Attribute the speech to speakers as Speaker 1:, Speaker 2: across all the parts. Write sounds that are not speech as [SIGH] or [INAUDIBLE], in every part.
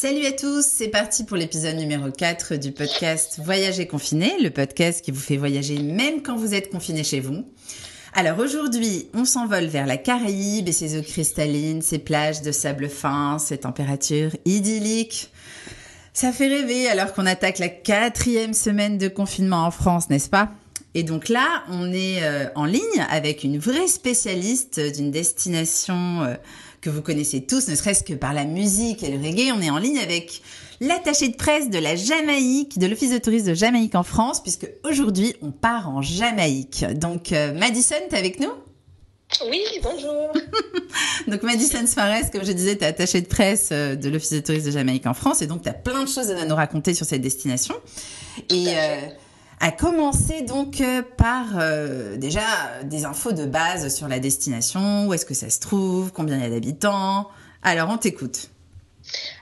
Speaker 1: Salut à tous, c'est parti pour l'épisode numéro 4 du podcast Voyager confiné, le podcast qui vous fait voyager même quand vous êtes confiné chez vous. Alors aujourd'hui, on s'envole vers la Caraïbe et ses eaux cristallines, ses plages de sable fin, ses températures idylliques. Ça fait rêver alors qu'on attaque la quatrième semaine de confinement en France, n'est-ce pas? Et donc là, on est euh, en ligne avec une vraie spécialiste d'une destination euh, que vous connaissez tous, ne serait-ce que par la musique et le reggae. On est en ligne avec l'attaché de presse de la Jamaïque, de l'Office de tourisme de Jamaïque en France, puisque aujourd'hui, on part en Jamaïque. Donc, euh, Madison, t'es avec nous?
Speaker 2: Oui, bonjour. [LAUGHS]
Speaker 1: donc Madison Suarez, comme je disais, tu es attachée de presse euh, de l'Office de tourisme de Jamaïque en France et donc tu as plein de choses à nous raconter sur cette destination. Et à commencer donc euh, par euh, déjà des infos de base sur la destination, où est-ce que ça se trouve, combien il y a d'habitants. Alors on t'écoute.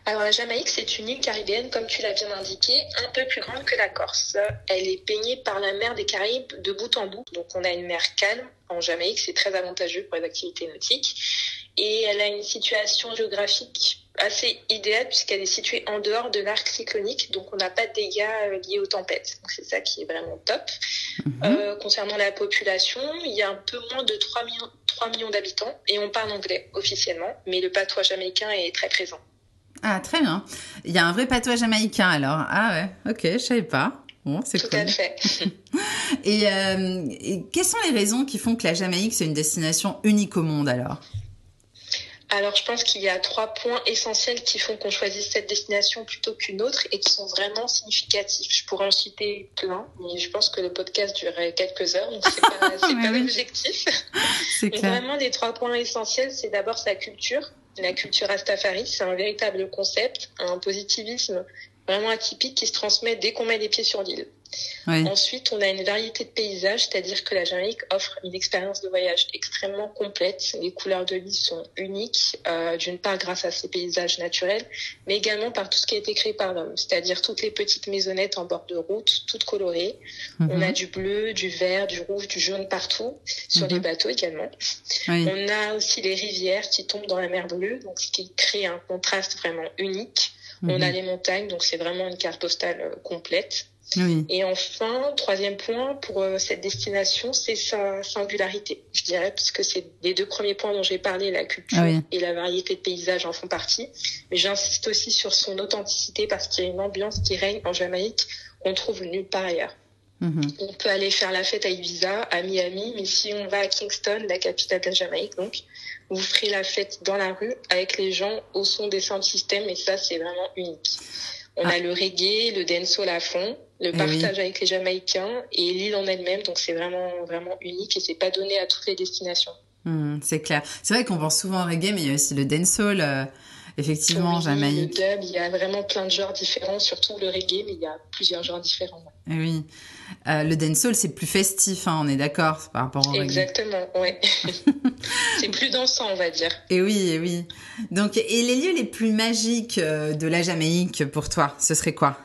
Speaker 2: Alors la Jamaïque, c'est une île caribéenne, comme tu l'as bien indiqué, un peu plus grande que la Corse. Elle est baignée par la mer des Caraïbes de bout en bout. Donc on a une mer calme. En Jamaïque, c'est très avantageux pour les activités nautiques. Et elle a une situation géographique assez idéale puisqu'elle est située en dehors de l'arc cyclonique, donc on n'a pas de dégâts euh, liés aux tempêtes. Donc c'est ça qui est vraiment top. Mhm. Euh, concernant la population, il y a un peu moins de 3 millions, 3 millions d'habitants et on parle anglais officiellement, mais le patois jamaïcain est très présent.
Speaker 1: Ah très bien. Il y a un vrai patois jamaïcain alors. Ah ouais, ok, je savais pas. Bon, c'est
Speaker 2: Tout à fait. [LAUGHS]
Speaker 1: et, euh, et quelles sont les raisons qui font que la Jamaïque c'est une destination unique au monde alors?
Speaker 2: Alors, je pense qu'il y a trois points essentiels qui font qu'on choisisse cette destination plutôt qu'une autre et qui sont vraiment significatifs. Je pourrais en citer plein, mais je pense que le podcast durerait quelques heures, donc c'est pas, [LAUGHS] pas l'objectif. [LAUGHS] C'est Vraiment, les trois points essentiels, c'est d'abord sa culture. La culture Rastafari, c'est un véritable concept, un positivisme vraiment atypique qui se transmet dès qu'on met les pieds sur l'île. Ensuite, on a une variété de paysages, c'est-à-dire que la Jamaïque offre une expérience de voyage extrêmement complète. Les couleurs de l'île sont uniques, euh, d'une part grâce à ces paysages naturels, mais également par tout ce qui a été créé par l'homme, c'est-à-dire toutes les petites maisonnettes en bord de route, toutes colorées. Mhm. On a du bleu, du vert, du rouge, du jaune partout, sur les mhm. bateaux également. On a aussi les rivières qui tombent dans la mer bleue, donc ce qui crée un contraste vraiment unique. On a mhm. les montagnes, donc c'est vraiment une carte postale euh, Et enfin, troisième point pour euh, cette destination, c'est sa singularité, je dirais, puisque c'est les deux premiers points dont j'ai parlé, la culture et la variété de paysages en font partie. Mais j'insiste aussi sur son authenticité parce qu'il y a une ambiance qui règne en Jamaïque qu'on trouve nulle part ailleurs. Mm-hmm. On peut aller faire la fête à Ibiza, à Miami, mais si on va à Kingston, la capitale de la Jamaïque, donc, vous ferez la fête dans la rue avec les gens au son des sound systems et ça, c'est vraiment unique. On ah. a le reggae, le dancehall à fond, le eh partage avec les Jamaïcains et l'île en elle-même. Donc c'est vraiment vraiment unique et c'est pas donné à toutes les destinations.
Speaker 1: Hmm, c'est clair. C'est vrai qu'on pense souvent au reggae, mais il y a aussi le dancehall. Euh, effectivement, Jamaïque.
Speaker 2: Le dub, il y a vraiment plein de genres différents, surtout le reggae, mais il y a plusieurs genres différents.
Speaker 1: Eh oui. Euh, le dancehall, c'est plus festif, hein, on est d'accord par rapport au
Speaker 2: Exactement, ouais. [LAUGHS] c'est plus dansant, on va dire.
Speaker 1: Et oui, et oui. Donc, et les lieux les plus magiques euh, de la Jamaïque pour toi, ce serait quoi?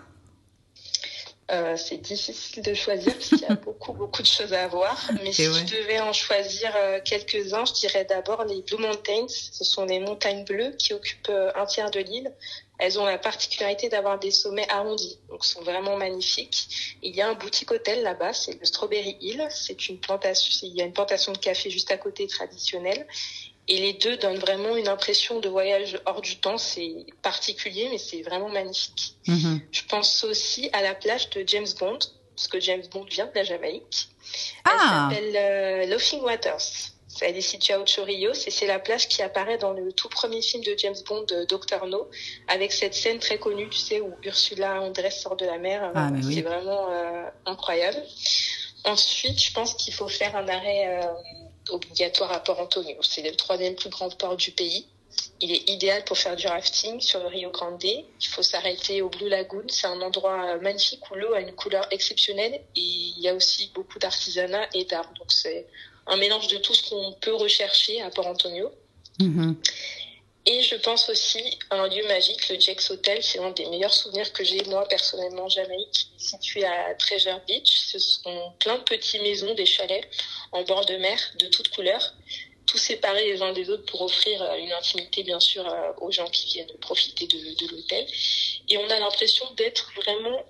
Speaker 2: Euh, c'est difficile de choisir parce qu'il y a [LAUGHS] beaucoup, beaucoup de choses à voir. Mais si je devais en choisir quelques-uns, je dirais d'abord les Blue Mountains. Ce sont les montagnes bleues qui occupent un tiers de l'île. Elles ont la particularité d'avoir des sommets arrondis, donc sont vraiment magnifiques. Il y a un boutique hôtel là-bas, c'est le Strawberry Hill. C'est une plantation, il y a une plantation de café juste à côté traditionnelle. Et les deux donnent vraiment une impression de voyage hors du temps. C'est particulier, mais c'est vraiment magnifique. Mm-hmm. Je pense aussi à la plage de James Bond, parce que James Bond vient de la Jamaïque. Elle ah. s'appelle euh, Laughing Waters. Elle est située à Ocho Rios et c'est la plage qui apparaît dans le tout premier film de James Bond, Doctor No, avec cette scène très connue, tu sais, où Ursula Andress sort de la mer. Ah, c'est vraiment euh, incroyable. Ensuite, je pense qu'il faut faire un arrêt euh, obligatoire à Port Antonio. C'est le troisième plus grand port du pays. Il est idéal pour faire du rafting sur le Rio Grande. Il faut s'arrêter au Blue Lagoon. C'est un endroit magnifique où l'eau a une couleur exceptionnelle et il y a aussi beaucoup d'artisanat et d'art. Donc c'est un mélange de tout ce qu'on peut rechercher à Port Antonio. Mm-hmm. Et je pense aussi à un lieu magique, le Jack's Hotel. C'est un des meilleurs souvenirs que j'ai, moi, personnellement, Jamaïque, situé à Treasure Beach. Ce sont plein de petites maisons, des chalets en bord de mer de toutes couleurs. tout séparés les uns des autres pour offrir une intimité, bien sûr, aux gens qui viennent profiter de, de l'hôtel. Et on a l'impression d'être vraiment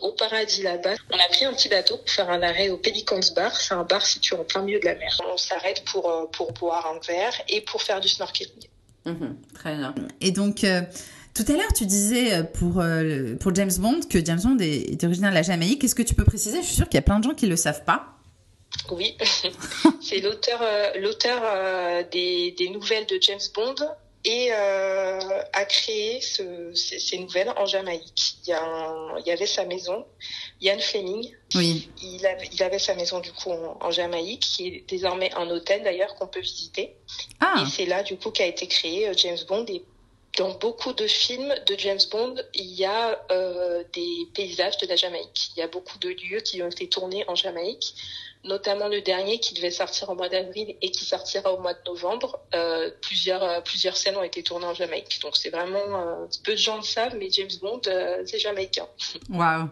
Speaker 2: au paradis là-bas. On a pris un petit bateau pour faire un arrêt au Pelicans Bar. C'est un bar situé en plein milieu de la mer. On s'arrête pour, pour boire un verre et pour faire du snorkeling.
Speaker 1: Mhm, très bien. Et donc, tout à l'heure, tu disais euh, pour, euh, pour James Bond que James Bond est, originaire de la Jamaïque. Est-ce que tu peux préciser? Je suis sûre qu'il y a plein de gens qui ne le savent pas.
Speaker 2: Oui, [LAUGHS] c'est l'auteur euh, l'auteur des, des, nouvelles de James Bond et a créé ce, ces, nouvelles en Jamaïque. Il y, a il y avait sa maison, Ian Fleming.
Speaker 1: Oui.
Speaker 2: Il avait, il avait sa maison du coup en, Jamaïque, qui est désormais un hôtel d'ailleurs qu'on peut visiter. Ah. Et c'est là du coup qu'a été créé James Bond et dans beaucoup de films de James Bond, il y a euh, des paysages de la Jamaïque. Il y a beaucoup de lieux qui ont été tournés en Jamaïque, notamment le dernier qui devait sortir au mois d'avril et qui sortira au mois de novembre. Euh, plusieurs, euh, plusieurs scènes ont été tournées en Jamaïque. Donc c'est vraiment, peu de gens le savent, mais James Bond, c'est jamaïcain. [LAUGHS]
Speaker 1: Waouh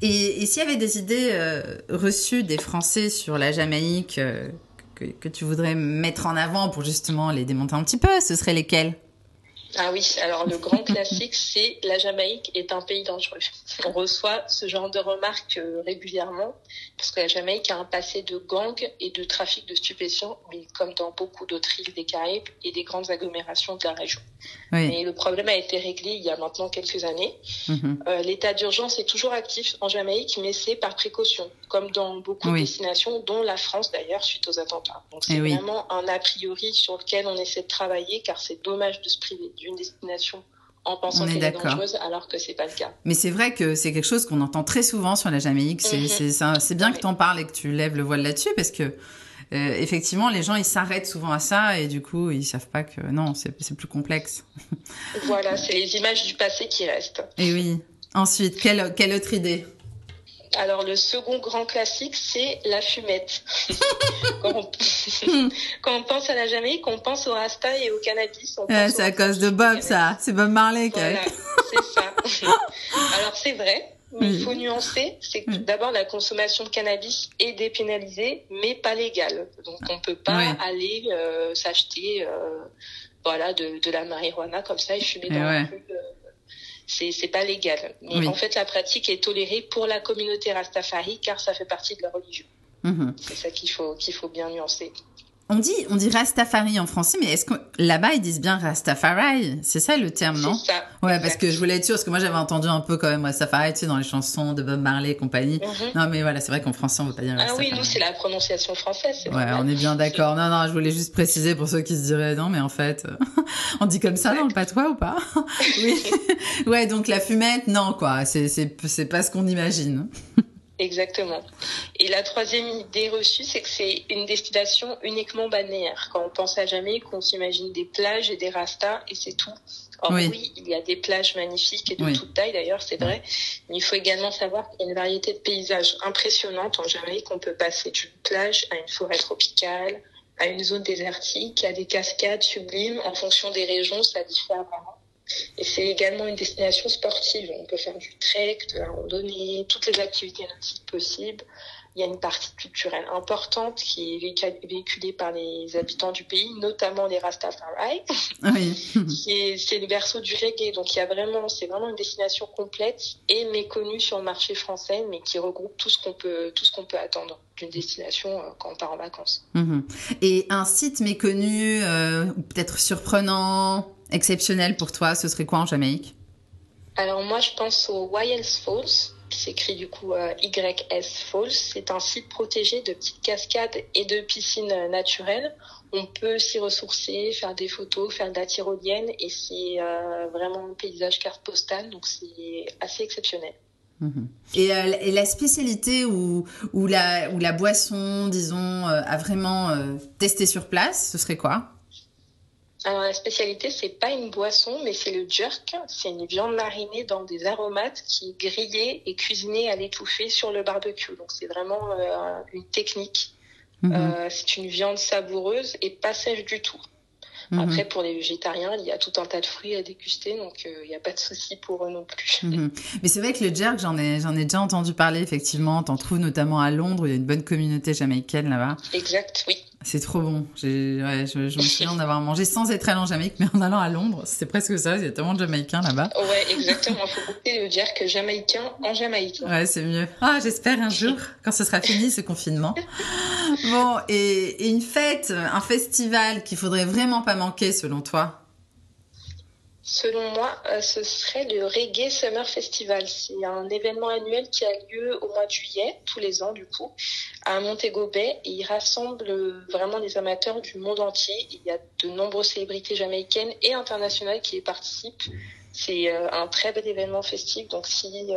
Speaker 1: Et, et s'il y avait des idées reçues des Français sur la Jamaïque que, que tu voudrais mettre en avant pour justement les démonter un petit peu, ce seraient lesquelles?
Speaker 2: Ah oui, alors le grand classique, c'est la Jamaïque est un pays dangereux. On reçoit ce genre de remarques euh, régulièrement parce que la Jamaïque a un passé de gang et de trafic de stupéfiants, mais comme dans beaucoup d'autres îles des Caraïbes et des grandes agglomérations de la région. Oui. Mais le problème a été réglé il y a maintenant quelques années. Mhm. Euh, l'état d'urgence est toujours actif en Jamaïque, mais c'est par précaution, comme dans beaucoup de destinations, dont la France d'ailleurs suite aux attentats. Donc c'est eh vraiment un a priori sur lequel on essaie de travailler, car c'est dommage de se priver d'une destination en pensant qu'elle est dangereuse alors que c'est pas le cas.
Speaker 1: Mais c'est vrai que c'est quelque chose qu'on entend très souvent sur la Jamaïque. C'est mhm. bien que tu en parles et que tu lèves le voile là-dessus parce que euh, effectivement, les gens ils s'arrêtent souvent à ça et du coup ils savent pas que non, c'est plus complexe.
Speaker 2: voilà, c'est les images du passé qui restent.
Speaker 1: Et oui. Ensuite, quelle, quelle autre idée?
Speaker 2: Alors le second grand classique, c'est la fumette. [LAUGHS] [LAUGHS] quand, on... pense à la Jamaïque, on pense au Rasta et au cannabis.
Speaker 1: c'est à cause de Bob, ça. C'est Bob Marley qui
Speaker 2: voilà, c'est ça. [LAUGHS] Alors c'est vrai, mais il faut nuancer. C'est que d'abord la consommation de cannabis est dépénalisée, mais pas légale. Donc on peut pas aller euh, s'acheter, euh, voilà, de, de, la marijuana comme ça et fumer dans la rue. C'est pas légal. Mais en fait, la pratique est tolérée pour la communauté Rastafari car ça fait partie de la religion. Mhm. C'est ça qu'il faut, qu'il faut bien nuancer.
Speaker 1: On dit, on dit Rastafari en français, mais est-ce que là-bas ils disent bien Rastafari C'est ça le terme, non?
Speaker 2: C'est ça.
Speaker 1: Ouais, parce que je voulais être sûre, parce que moi j'avais entendu un peu quand même Rastafari, tu sais, dans les chansons de Bob Marley et compagnie. Mhm. Non, mais voilà, c'est vrai qu'en français on veut pas dire Rastafari.
Speaker 2: Ah oui, nous c'est la prononciation française.
Speaker 1: Ouais, on est bien d'accord. Non, non, je voulais juste préciser pour ceux qui se diraient non, mais en fait, [LAUGHS] on dit comme ça dans le patois ou pas? [LAUGHS] Oui. [LAUGHS] ouais, donc la fumette, non quoi, c'est c'est pas ce qu'on imagine.
Speaker 2: Exactement. Et la troisième idée reçue, c'est que c'est une destination uniquement balnéaire. Quand on pense à Jamaïque, on s'imagine des plages et des rastas et c'est tout. Or oui. il y a des plages magnifiques et de toute taille d'ailleurs, c'est vrai. Mais il faut également savoir qu'il y a une variété de paysages impressionnantes en Jamaïque. On peut passer d'une plage à une forêt tropicale, à une zone désertique, à des cascades sublimes. En fonction des régions, ça diffère vraiment. Et c'est également une destination sportive. On peut faire du trek, de la randonnée, toutes les activités nautiques possibles. Il y a une partie culturelle importante qui est véhiculée par les habitants du pays, notamment les Rastafari. Oui. [LAUGHS] c'est le berceau du reggae. Donc il y a vraiment, c'est vraiment une destination complète et méconnue sur le marché français, mais qui regroupe tout ce qu'on peut, tout ce qu'on peut attendre d'une destination euh, quand on part en vacances.
Speaker 1: Mhm. Et un site méconnu, euh, peut-être surprenant, exceptionnel pour toi, ce serait quoi en Jamaïque?
Speaker 2: Alors moi, je pense au Wyles Falls, qui s'écrit du coup euh, YS Falls. C'est un site protégé de petites cascades et de piscines naturelles. On peut s'y ressourcer, faire des photos, faire de la tyrolienne et c'est euh, vraiment un paysage carte postale, donc c'est assez exceptionnel.
Speaker 1: Mhm. Euh, et, la spécialité ou, ou, la, ou la boisson, disons, à vraiment tester sur place, ce serait quoi?
Speaker 2: Alors la spécialité, c'est pas une boisson, mais c'est le jerk. C'est une viande marinée dans des aromates qui est grillée et cuisinée à l'étouffée sur le barbecue. Donc c'est vraiment euh, une technique. Mhm. Euh, c'est une viande savoureuse et pas sèche du tout. Mhm. Après, pour les végétariens, il y a tout un tas de fruits à déguster, donc euh, il n'y a pas de souci pour eux non plus.
Speaker 1: Mhm. Mais c'est vrai que le jerk, j'en ai, j'en ai déjà entendu parler, effectivement. T'en trouves notamment à Londres, il y a une bonne communauté jamaïcaine là-bas.
Speaker 2: Exact, oui.
Speaker 1: C'est trop bon. Ouais, je, je me souviens d'avoir mangé sans être allé en Jamaïque, mais en allant à Londres. C'est presque ça. Il y a tellement de Jamaïcains là-bas.
Speaker 2: Ouais, exactement. Il faut goûter le dire que Jamaïcain en Jamaïque.
Speaker 1: Ouais, c'est mieux. Ah, j'espère un jour, quand ce sera fini ce confinement. Bon, et, et une fête, un festival qu'il faudrait vraiment pas manquer selon toi?
Speaker 2: Selon moi, euh, ce serait le Reggae Summer Festival. C'est un événement annuel qui a lieu au mois de juillet, tous les ans du coup, à Montego Bay. Il rassemble euh, vraiment des amateurs du monde entier. Il y a de nombreuses célébrités jamaïcaines et internationales qui y participent. C'est euh, un très bel événement festif. Donc si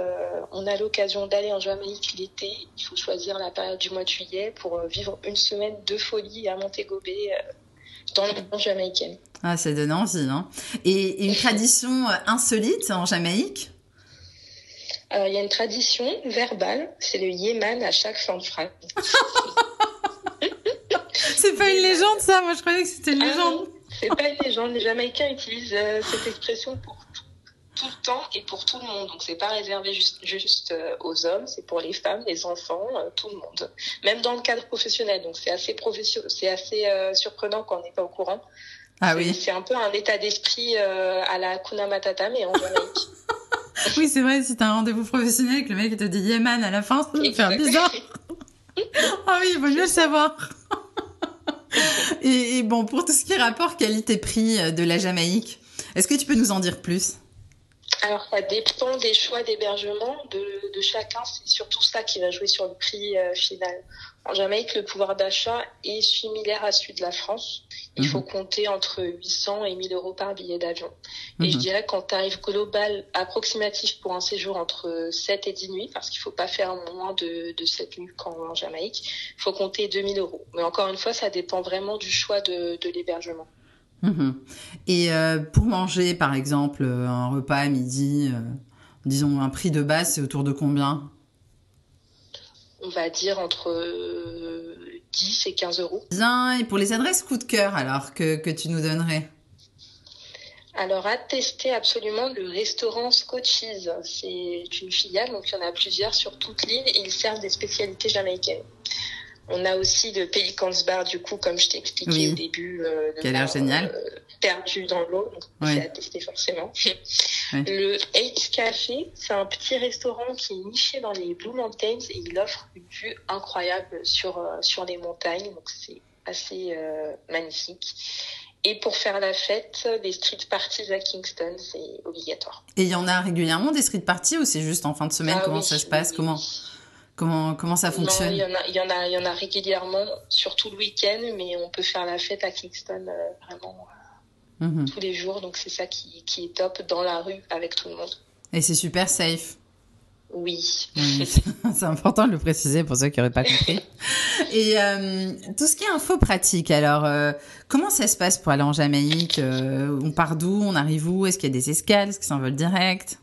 Speaker 2: on a l'occasion d'aller en Jamaïque l'été, il faut choisir la période du mois de juillet pour vivre une semaine de folie à Montego Bay dans le monde jamaïcain.
Speaker 1: Ah, ça donne envie. Hein. Et, une tradition insolite en Jamaïque?
Speaker 2: Alors, il y a une tradition verbale, c'est le yéman à chaque fin de phrase. [LAUGHS]
Speaker 1: c'est pas une légende, ça? Moi, je croyais que c'était une
Speaker 2: Ah
Speaker 1: légende.
Speaker 2: non, c'est pas une légende. Les Jamaïcains utilisent euh, cette expression pour tout, le temps et pour tout le monde. Donc, c'est pas réservé juste, juste euh, aux hommes, c'est pour les femmes, les enfants, euh, tout le monde. Même dans le cadre professionnel. Donc, c'est assez c'est assez euh, surprenant quand on n'est pas au courant.
Speaker 1: Ah oui.
Speaker 2: C'est un peu un état d'esprit euh, à la Kuna Matata, mais en Jamaïque. [LAUGHS]
Speaker 1: Oui, c'est vrai, si t'as un rendez-vous professionnel et que le mec te dit Yéman à la fin, ça peut faire bizarre. [LAUGHS] Ah oui, il vaut mieux le savoir. [LAUGHS] et, et bon, pour tout ce qui est rapport qualité-prix de la Jamaïque, est-ce que tu peux nous en dire plus?
Speaker 2: Alors, ça dépend des choix d'hébergement de, de chacun. C'est surtout ça qui va jouer sur le prix euh, final. En Jamaïque, le pouvoir d'achat est similaire à celui de la France. Il
Speaker 1: Mhm.
Speaker 2: faut compter entre 800 et 1000 euros par billet d'avion. Et je
Speaker 1: Mhm.
Speaker 2: dirais qu'en tarif global approximatif pour un séjour entre 7 et 10 nuits, parce qu'il faut pas faire moins de, de 7 nuits qu'en en Jamaïque, il faut compter 2000 euros. Mais encore une fois, ça dépend vraiment du choix de, de l'hébergement.
Speaker 1: Mhm. Et euh, pour manger, par exemple, euh, un repas à midi, euh, disons un prix de base, c'est autour de combien?
Speaker 2: On va dire entre euh, 10 et 15 euros.
Speaker 1: Bien, et pour les adresses coup de cœur, alors, que, que tu nous donnerais?
Speaker 2: Alors, à tester absolument le restaurant Scotchies. C'est une filiale, donc il y en a plusieurs sur toute l'île et ils servent des spécialités jamaïcaines. On a aussi le Pelicans Bar, du coup, comme je t'ai expliqué
Speaker 1: Oui.
Speaker 2: au début. Euh,
Speaker 1: Qui a l'air génial.
Speaker 2: euh, perdu dans l'eau, donc
Speaker 1: Oui.
Speaker 2: à tester forcément. [LAUGHS]
Speaker 1: Oui.
Speaker 2: Le H Café, c'est un petit restaurant qui est niché dans les Blue Mountains et il offre une vue incroyable sur, euh, sur les montagnes, donc c'est assez euh, magnifique. Et pour faire la fête, les street parties à Kingston, c'est obligatoire.
Speaker 1: Et il y en a régulièrement des street parties ou c'est juste en fin de semaine?
Speaker 2: Ah
Speaker 1: Comment ça se passe? comment. Comment, comment ça fonctionne
Speaker 2: il y en a, il y en a, y en a régulièrement, surtout le week-end, mais on peut faire la fête à Kingston euh, vraiment euh,
Speaker 1: Mhm.
Speaker 2: tous les jours, donc c'est ça qui, qui est top dans la rue avec tout le monde.
Speaker 1: Et c'est super safe.
Speaker 2: Oui.
Speaker 1: Oui, [LAUGHS] [LAUGHS] c'est important de le préciser pour ceux qui n'auraient pas compris. [LAUGHS] Et euh, tout ce qui est info pratique, alors comment ça se passe pour aller en Jamaïque On part d'où On arrive où Est-ce qu'il y a des escales Est-ce que c'est un vol direct?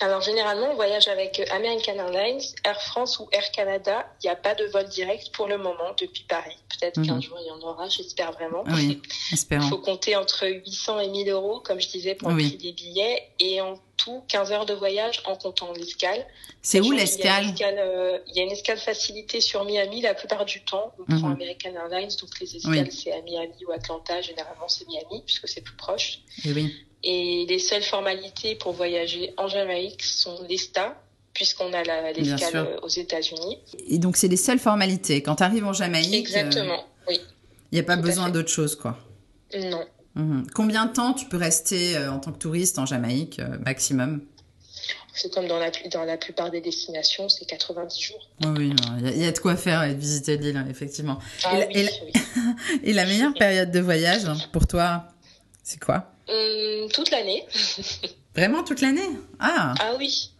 Speaker 2: Alors généralement, on voyage avec euh, American Airlines, Air France ou Air Canada. Il n'y a pas de vol direct pour le moment depuis Paris. Peut-être
Speaker 1: Mhm.
Speaker 2: qu'un jour il y en aura, j'espère vraiment.
Speaker 1: Oui,
Speaker 2: Il faut compter entre 800 et 1000 euros, comme je disais, pour
Speaker 1: Oui.
Speaker 2: le prix des billets. Et en tout, 15 heures de voyage en comptant l'escale.
Speaker 1: C'est où l'escale
Speaker 2: euh, Il y a une escale facilitée sur Miami la plupart du temps. On prend
Speaker 1: Mhm.
Speaker 2: American Airlines, donc les escales
Speaker 1: Oui.
Speaker 2: c'est à Miami ou Atlanta. Généralement c'est Miami puisque c'est plus proche.
Speaker 1: Eh oui.
Speaker 2: Et les seules formalités pour voyager en Jamaïque sont l'ESTA, puisqu'on a l'escale euh, aux États-Unis.
Speaker 1: Et donc c'est les seules formalités. Quand tu arrives en Jamaïque,
Speaker 2: Exactement, oui.
Speaker 1: il n'y a pas
Speaker 2: Tout
Speaker 1: besoin d'autre chose, quoi.
Speaker 2: Non.
Speaker 1: Mhm. Combien de temps tu peux rester euh, en tant que touriste en Jamaïque, euh, maximum?
Speaker 2: C'est comme dans la, dans la plupart des destinations, c'est 90 jours.
Speaker 1: Oui, oui, il y, a- il y a de quoi faire et de visiter l'île, hein, effectivement.
Speaker 2: Ah
Speaker 1: la-
Speaker 2: oui,
Speaker 1: et la-
Speaker 2: oui. [LAUGHS]
Speaker 1: Et la meilleure période de voyage hein, pour toi, c'est quoi
Speaker 2: Hum, toute l'année. [LAUGHS]
Speaker 1: Vraiment toute l'année? Ah,
Speaker 2: Ah oui.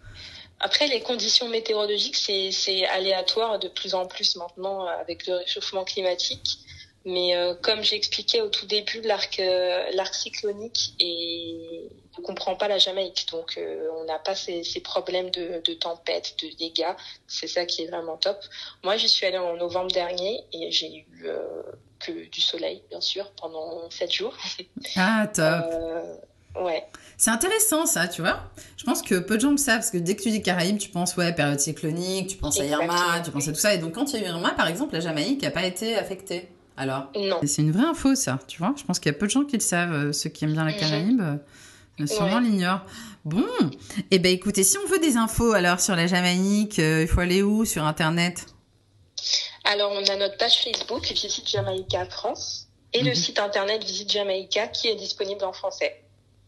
Speaker 2: Après, les conditions météorologiques, c'est aléatoire de plus en plus maintenant avec le réchauffement climatique. Mais euh, comme j'expliquais au tout début, l'arc euh, l'arc cyclonique et ne comprend pas la Jamaïque, donc euh, on n'a pas ces, ces problèmes de, de tempête, de dégâts. C'est ça qui est vraiment top. Moi, j'y suis allée en novembre dernier et j'ai eu euh, que du soleil, bien sûr, pendant sept jours. [LAUGHS]
Speaker 1: ah top.
Speaker 2: Euh, ouais.
Speaker 1: C'est intéressant ça, tu vois. Je pense que peu de gens le savent parce que dès que tu dis Caraïbes, tu penses ouais période cyclonique, tu penses à Irma, tu penses à tout ça. Et donc quand il y a eu Irma, par exemple, la Jamaïque n'a pas été affectée. Alors
Speaker 2: Non.
Speaker 1: C'est une vraie info, ça, tu vois. Je pense qu'il y a peu de gens qui le savent, euh, ceux qui aiment bien la
Speaker 2: Mhm.
Speaker 1: Caraïbe. euh, Sûrement
Speaker 2: Ouais.
Speaker 1: l'ignorent. Bon, eh ben écoutez, si on veut des infos alors sur la Jamaïque, euh, il faut aller où? Sur Internet?
Speaker 2: Alors, on a notre page Facebook, Visite Jamaïca France, et le
Speaker 1: Mhm.
Speaker 2: site internet Visite Jamaïca qui est disponible en français.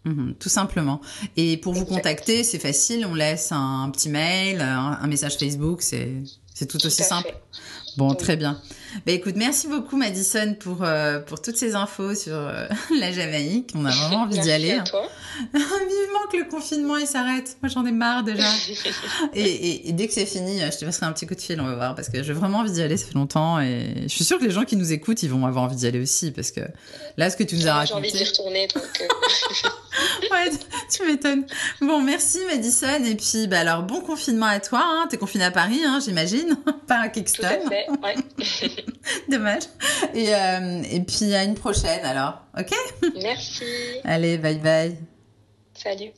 Speaker 1: Mhm, Tout simplement. Et pour vous contacter, c'est facile, on laisse un, petit mail, un, un message Facebook, c'est tout, aussi simple.
Speaker 2: fait.
Speaker 1: Bon,
Speaker 2: Oui.
Speaker 1: très bien. Bah écoute, merci beaucoup Madison pour, euh, pour toutes ces infos sur euh, [LAUGHS] la Jamaïque. On a vraiment envie d'y aller.
Speaker 2: à toi. [LAUGHS]
Speaker 1: Vivement que le confinement il s'arrête. Moi j'en ai marre déjà. [LAUGHS] Et, et- et dès que c'est fini, euh, je te passerai un petit coup de fil, on va voir, parce que j'ai vraiment envie d'y aller, ça fait longtemps, et je suis sûre que les gens qui nous écoutent, ils vont avoir envie d'y aller aussi, parce que là, ce que tu nous as
Speaker 2: Moi, J'ai envie
Speaker 1: raconté,
Speaker 2: d'y retourner, donc euh,
Speaker 1: ouais, tu m'étonnes. Bon, merci Madison, et puis bah alors bon confinement à toi, hein. t'es confiné à Paris, hein, j'imagine, pas à
Speaker 2: tout
Speaker 1: Kingston,
Speaker 2: à fait. Ouais. [LAUGHS]
Speaker 1: dommage. Et, euh, et puis à une prochaine alors, ok?
Speaker 2: Merci.
Speaker 1: Allez, bye bye.
Speaker 2: Salut.